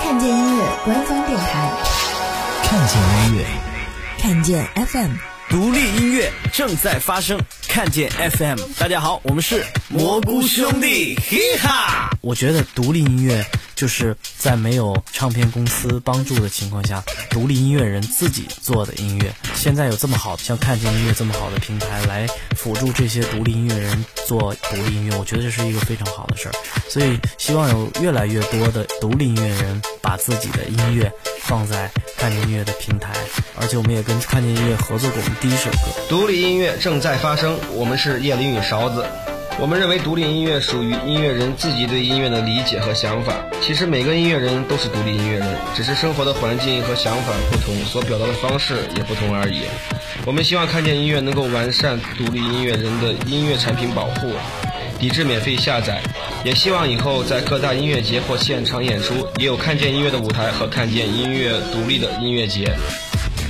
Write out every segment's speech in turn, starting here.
看见音乐官方电台，看见音乐，看见 FM，独立音乐正在发生。看见 FM，大家好，我们是蘑菇兄弟，嘻哈！我觉得独立音乐就是在没有唱片公司帮助的情况下，独立音乐人自己做的音乐。现在有这么好像看见音乐这么好的平台来辅助这些独立音乐人做独立音乐，我觉得这是一个非常好的事儿。所以希望有越来越多的独立音乐人把自己的音乐放在看见音乐的平台，而且我们也跟看见音乐合作过我们第一首歌。独立音乐正在发生。我们是叶林与勺子，我们认为独立音乐属于音乐人自己对音乐的理解和想法。其实每个音乐人都是独立音乐人，只是生活的环境和想法不同，所表达的方式也不同而已。我们希望看见音乐能够完善独立音乐人的音乐产品保护，抵制免费下载，也希望以后在各大音乐节或现场演出也有看见音乐的舞台和看见音乐独立的音乐节。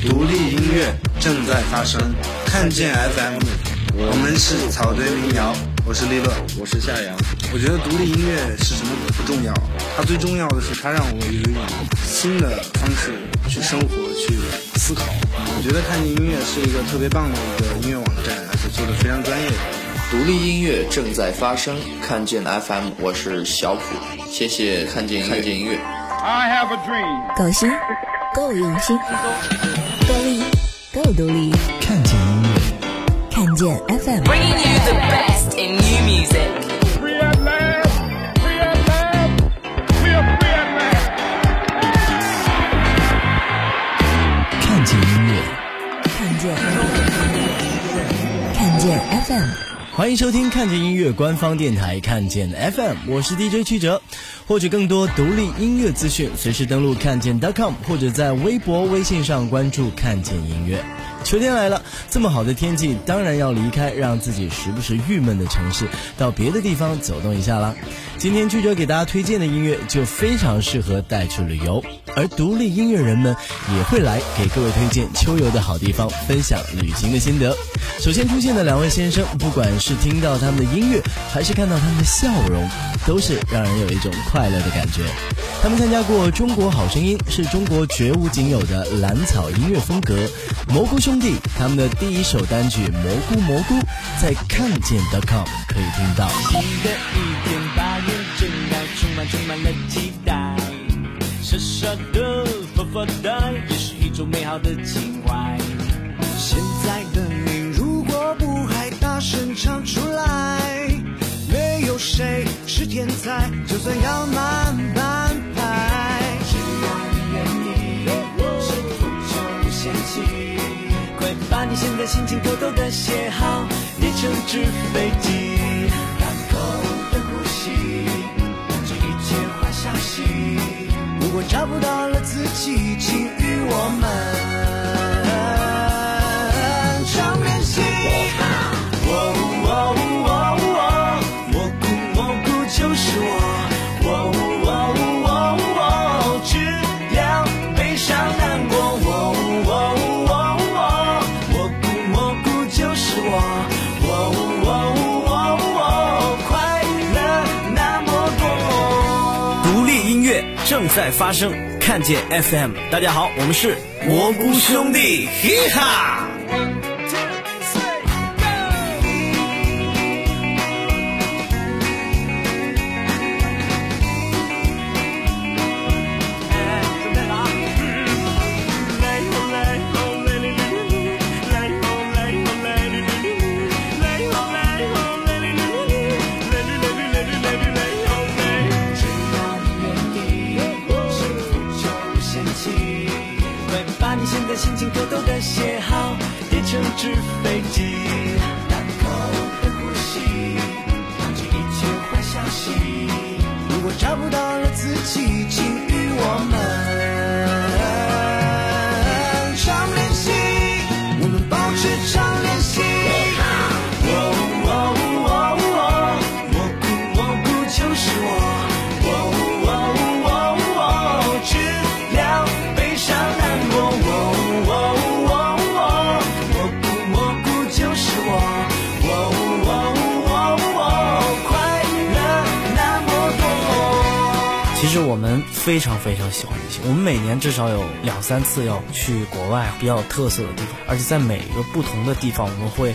独立音乐正在发生，看见 FM。我们是草堆民谣，我是利乐，我是夏阳。我觉得独立音乐是什么不重要，它最重要的是它让我有一种新的方式去生活、去思考。我觉得看见音乐是一个特别棒的一个音乐网站，而且做的非常专业。独立音乐正在发生，看见 FM，我是小普，谢谢看见看见音乐。I have a dream，够新，够用心，够力，够独立。看见音乐。看见 FM。看见音乐，看见看见 FM。欢迎收听看见音乐官方电台看见 FM，我是 DJ 曲哲。获取更多独立音乐资讯，随时登录看见 .com，或者在微博、微信上关注看见音乐。秋天来了，这么好的天气，当然要离开让自己时不时郁闷的城市，到别的地方走动一下啦。今天曲哲给大家推荐的音乐就非常适合带去旅游，而独立音乐人们也会来给各位推荐秋游的好地方，分享旅行的心得。首先出现的两位先生，不管是听到他们的音乐，还是看到他们的笑容，都是让人有一种快乐的感觉。他们参加过《中国好声音》，是中国绝无仅有的蓝草音乐风格。蘑菇兄他们的第一首单曲《蘑菇蘑菇》在看见 .com 可以听到。新的一天，八月正好充满充满了期待，傻傻的发发呆，也是一种美好的情怀。现在的你，如果不还大声唱出来，没有谁是天才，就算要慢半心情偷偷的写好，列成纸飞机，正在发生，看见 FM。大家好，我们是蘑菇兄弟，嘻哈！实我们非常非常喜欢旅行，我们每年至少有两三次要去国外比较有特色的地方，而且在每一个不同的地方，我们会。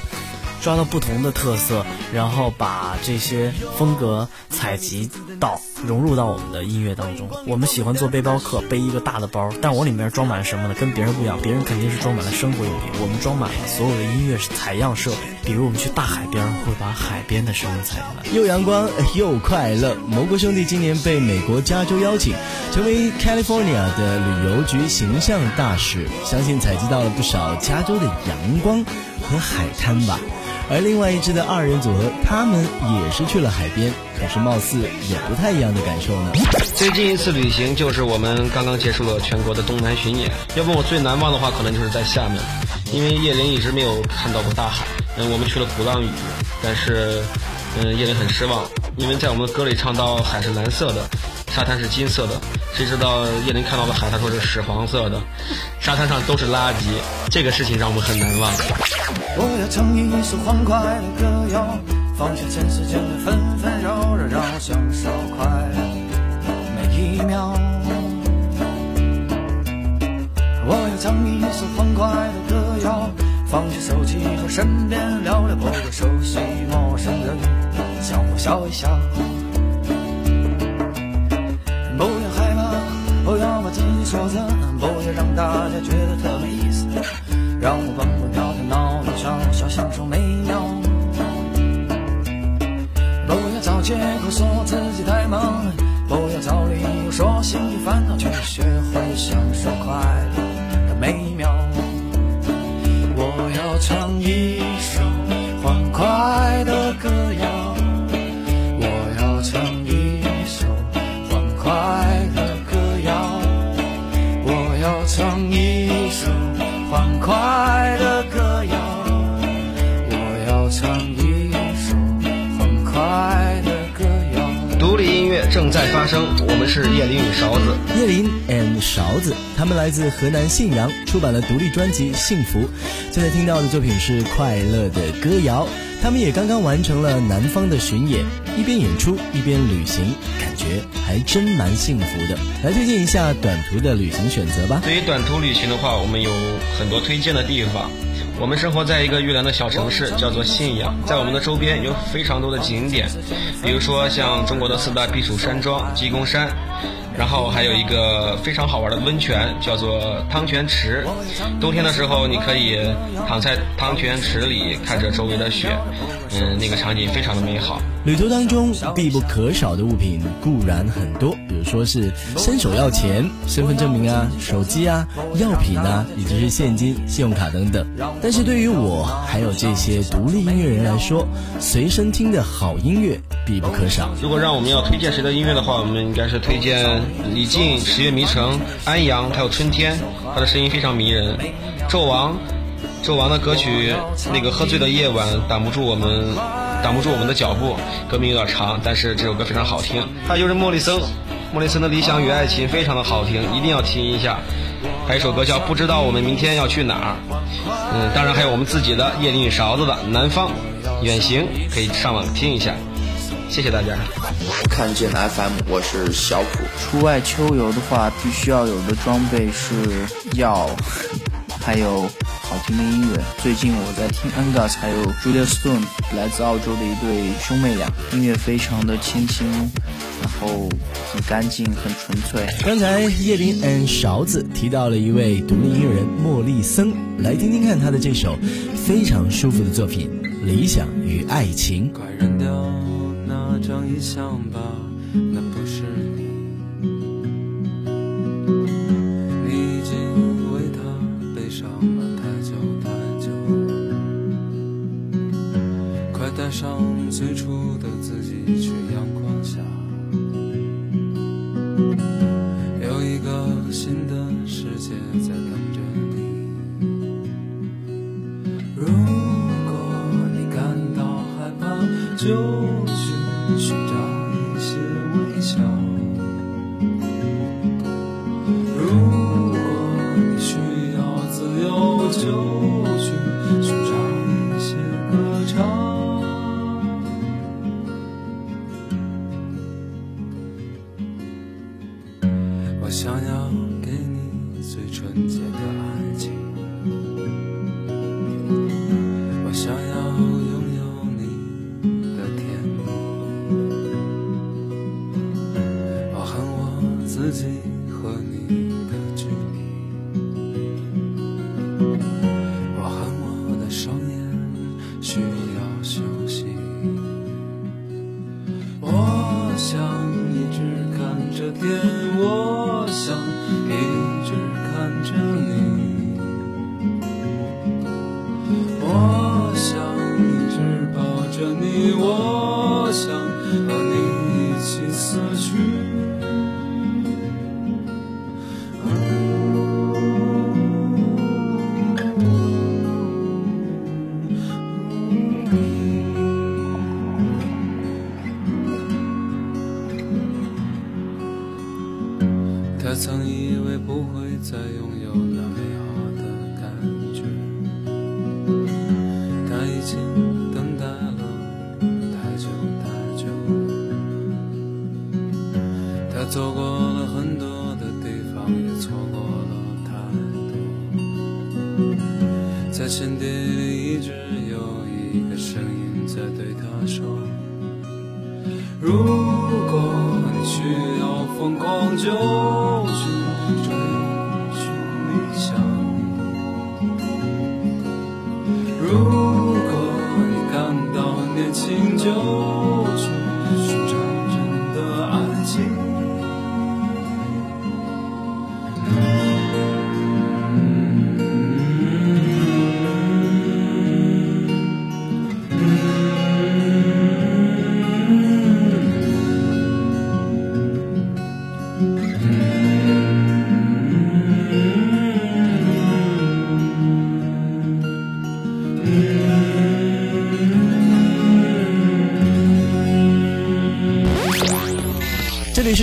抓到不同的特色，然后把这些风格采集到融入到我们的音乐当中。我们喜欢做背包客，背一个大的包，但我里面装满了什么呢？跟别人不一样，别人肯定是装满了生活用品，我们装满了所有的音乐采样设备。比如我们去大海边，会把海边的声音采下来。又阳光又快乐，蘑菇兄弟今年被美国加州邀请，成为 California 的旅游局形象大使，相信采集到了不少加州的阳光和海滩吧。而另外一支的二人组合，他们也是去了海边，可是貌似也不太一样的感受呢。最近一次旅行就是我们刚刚结束了全国的东南巡演。要问我最难忘的话，可能就是在厦门，因为叶林一直没有看到过大海。嗯，我们去了鼓浪屿，但是，嗯，叶林很失望，因为在我们的歌里唱到海是蓝色的。沙滩是金色的，谁知道叶林看到的海，他说是屎黄色的，沙滩上都是垃圾，这个事情让我们很难忘。我要唱一首欢快的歌谣，放下尘世间的纷纷扰扰，让我享受快乐每一秒。唱一首欢快的歌谣，放下手机和身边聊聊，不多熟悉陌生人，相互笑一笑。不要害怕，不要把自己说着，不要让大家觉得特没意思，正在发生，我们是叶林与勺子。叶林 and 勺子，他们来自河南信阳，出版了独立专辑《幸福》。现在听到的作品是《快乐的歌谣》。他们也刚刚完成了南方的巡演，一边演出一边旅行，感觉还真蛮幸福的。来推荐一下短途的旅行选择吧。对于短途旅行的话，我们有很多推荐的地方。我们生活在一个越南的小城市，叫做信阳，在我们的周边有非常多的景点，比如说像中国的四大避暑山庄鸡公山。然后还有一个非常好玩的温泉，叫做汤泉池。冬天的时候，你可以躺在汤泉池里，看着周围的雪，嗯，那个场景非常的美好。旅途当中必不可少的物品固然很多，比如说是伸手要钱、身份证明啊、手机啊、药品啊，以及是现金、信用卡等等。但是对于我还有这些独立音乐人来说，随身听的好音乐必不可少。如果让我们要推荐谁的音乐的话，我们应该是推荐。李静、十月迷城、安阳，还有春天，他的声音非常迷人。纣王，纣王的歌曲那个喝醉的夜晚挡不住我们，挡不住我们的脚步。歌名有点长，但是这首歌非常好听。还有就是莫里森，莫里森的理想与爱情非常的好听，一定要听一下。还有一首歌叫不知道我们明天要去哪儿。嗯，当然还有我们自己的叶林与勺子的南方远行，可以上网听一下。谢谢大家。看见 FM，我是小普。出外秋游的话，必须要有的装备是药，还有好听的音乐。最近我在听 Angus，还有 Julia Stone，来自澳洲的一对兄妹俩，音乐非常的清新，然后很干净，很纯粹。刚才叶林 and 勺子提到了一位独立音乐人莫莉森，来听听看他的这首非常舒服的作品《理想与爱情》。快扔掉那张遗像吧，那不是最初的自己去阳光下，有一个新的世界在等着你。如果你感到害怕，就。一直有一个声音在对他说：如果你需要疯狂，就去追寻理想。如果你感到年轻，就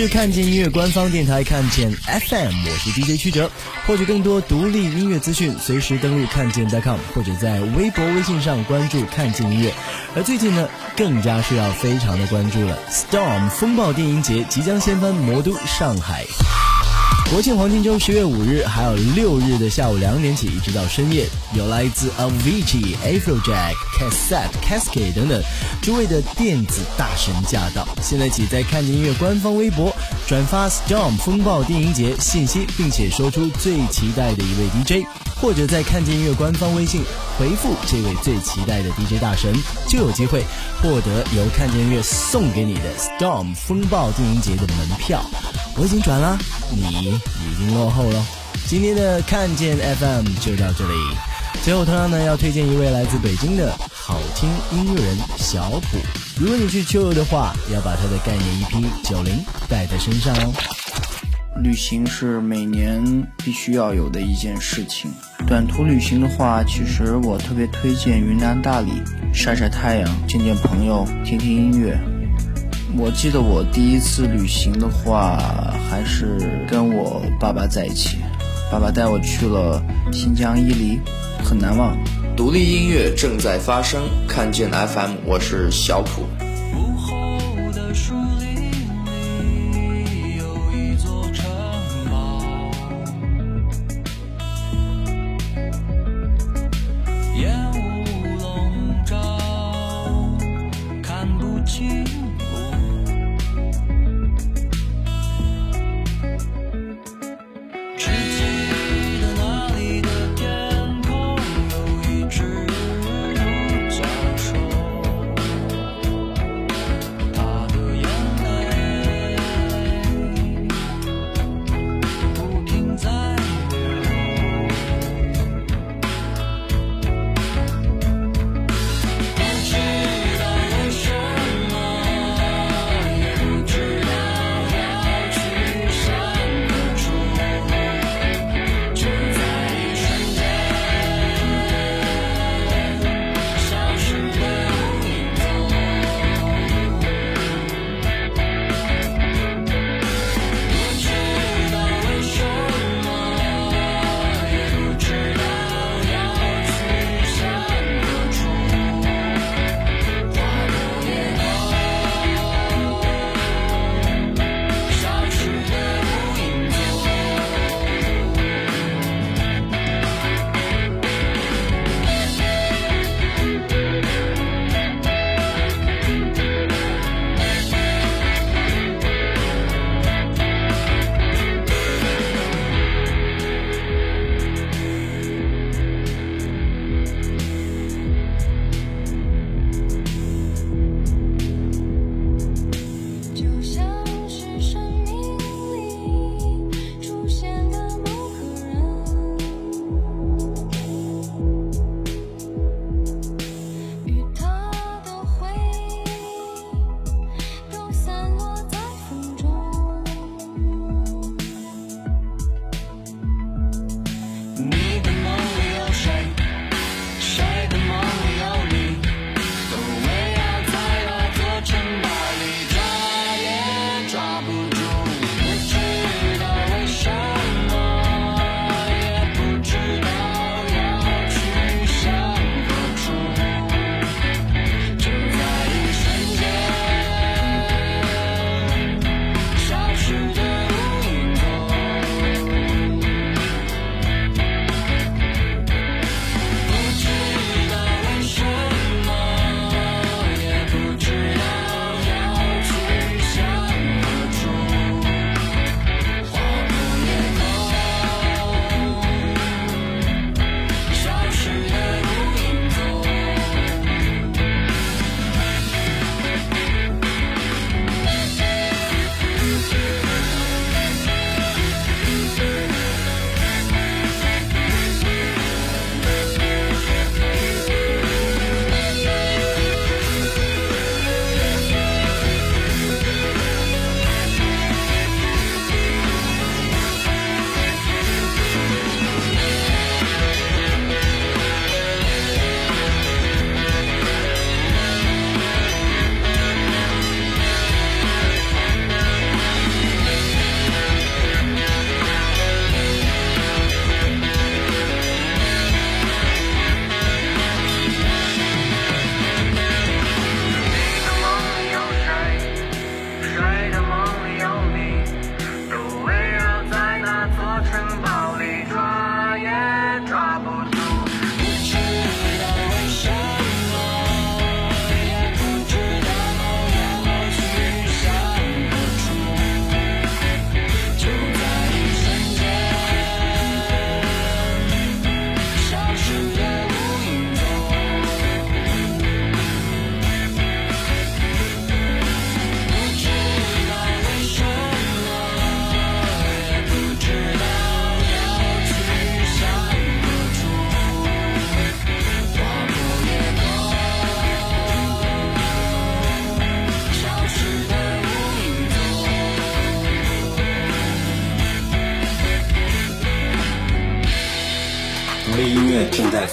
是看见音乐官方电台，看见 FM，我是 DJ 曲折。获取更多独立音乐资讯，随时登录看见 .com，或者在微博、微信上关注看见音乐。而最近呢，更加是要非常的关注了，Storm 风暴电音节即将掀翻魔都上海。国庆黄金周十月五日，还有六日的下午两点起，一直到深夜，有来自 Avicii、Afrojack、Cassette、Cascade 等等诸位的电子大神驾到。现在起，在看见音乐官方微博转发 Storm 风暴电影节信息，并且说出最期待的一位 DJ，或者在看见音乐官方微信回复这位最期待的 DJ 大神，就有机会获得由看见音乐送给你的 Storm 风暴电影节的门票。我已经转了，你已经落后了。今天的看见 FM 就到这里。最后，同样呢，要推荐一位来自北京的好听音乐人小普。如果你去秋游的话，要把他的概念 EP《九零》带在身上哦。旅行是每年必须要有的一件事情。短途旅行的话，其实我特别推荐云南大理，晒晒太阳，见见朋友，听听音乐。我记得我第一次旅行的话，还是跟我爸爸在一起，爸爸带我去了新疆伊犁，很难忘。独立音乐正在发生，看见 FM，我是小普。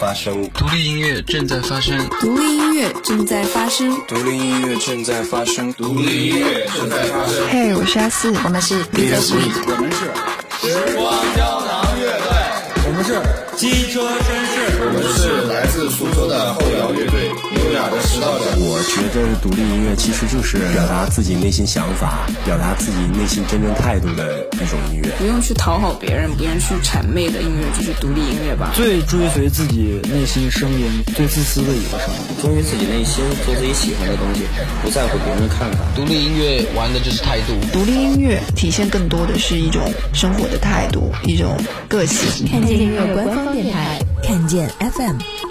发生，独立音乐正在发生，独立音乐正在发生，独立音乐正在发生，独立音乐正在发生。嘿，我是阿四，我们是 DJ Sweet，我们是时光胶囊乐队，我们是机车绅士，我们是来自苏州的后摇乐队，优雅的石道长。我觉得独立音乐其实就是表达自己内心想法，表达自己内心真正态度的一种音乐。不用去讨好别人，不用去谄媚的音乐，就是独立音乐吧。最追随自己内心声音，最自私的一个声音，忠于自己内心，做自己喜欢的东西，不在乎别人的看法。独立音乐玩的就是态度。独立音乐体现更多的是一种生活的态度，一种个性。看见音乐官方电台，看见 FM。